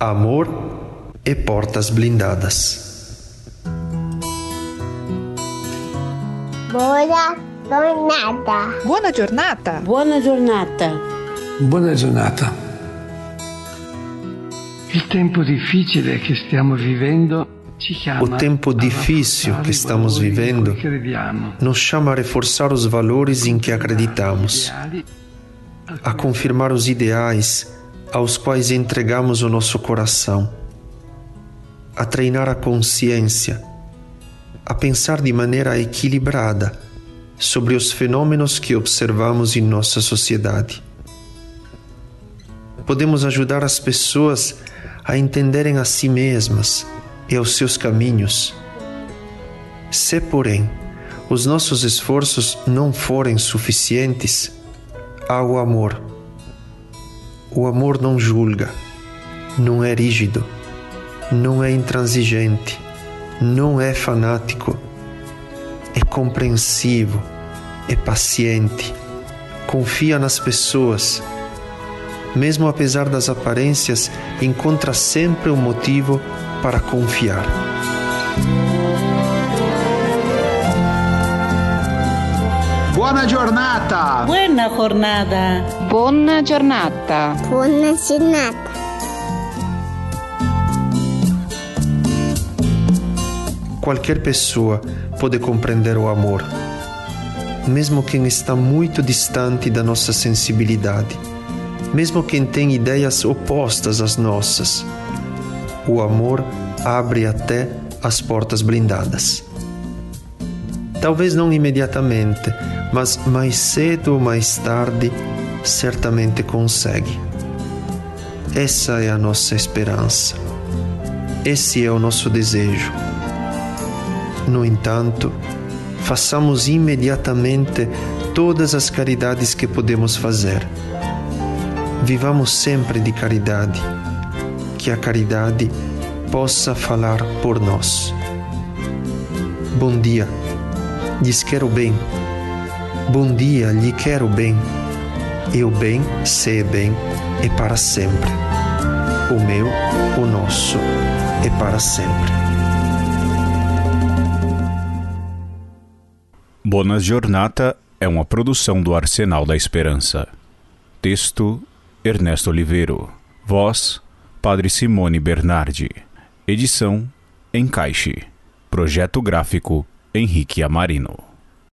amor e portas blindadas. Buona giornata. Buona giornata. Buona giornata. Buona giornata. Il tempo difficile che stiamo vivendo o tempo difícil que estamos vivendo nos chama a reforçar os valores em que acreditamos, a confirmar os ideais aos quais entregamos o nosso coração, a treinar a consciência, a pensar de maneira equilibrada sobre os fenômenos que observamos em nossa sociedade. Podemos ajudar as pessoas a entenderem a si mesmas e aos seus caminhos. Se, porém, os nossos esforços não forem suficientes, há o amor. O amor não julga, não é rígido, não é intransigente, não é fanático, é compreensivo, é paciente, confia nas pessoas. Mesmo apesar das aparências, encontra sempre um motivo para confiar. Buona giornata! Buona jornada! Buona giornata! Buona giornata. Qualquer pessoa pode compreender o amor, mesmo quem está muito distante da nossa sensibilidade, mesmo quem tem ideias opostas às nossas o amor abre até as portas blindadas. Talvez não imediatamente, mas mais cedo ou mais tarde, certamente consegue. Essa é a nossa esperança. Esse é o nosso desejo. No entanto, façamos imediatamente todas as caridades que podemos fazer. Vivamos sempre de caridade que a caridade possa falar por nós. Bom dia, lhes quero bem. Bom dia, lhe quero bem. E o bem, se é bem, é para sempre. O meu, o nosso, é para sempre. Bonas Jornata é uma produção do Arsenal da Esperança. Texto: Ernesto Oliveiro. Voz: Padre Simone Bernardi. Edição Encaixe. Projeto gráfico Henrique Amarino.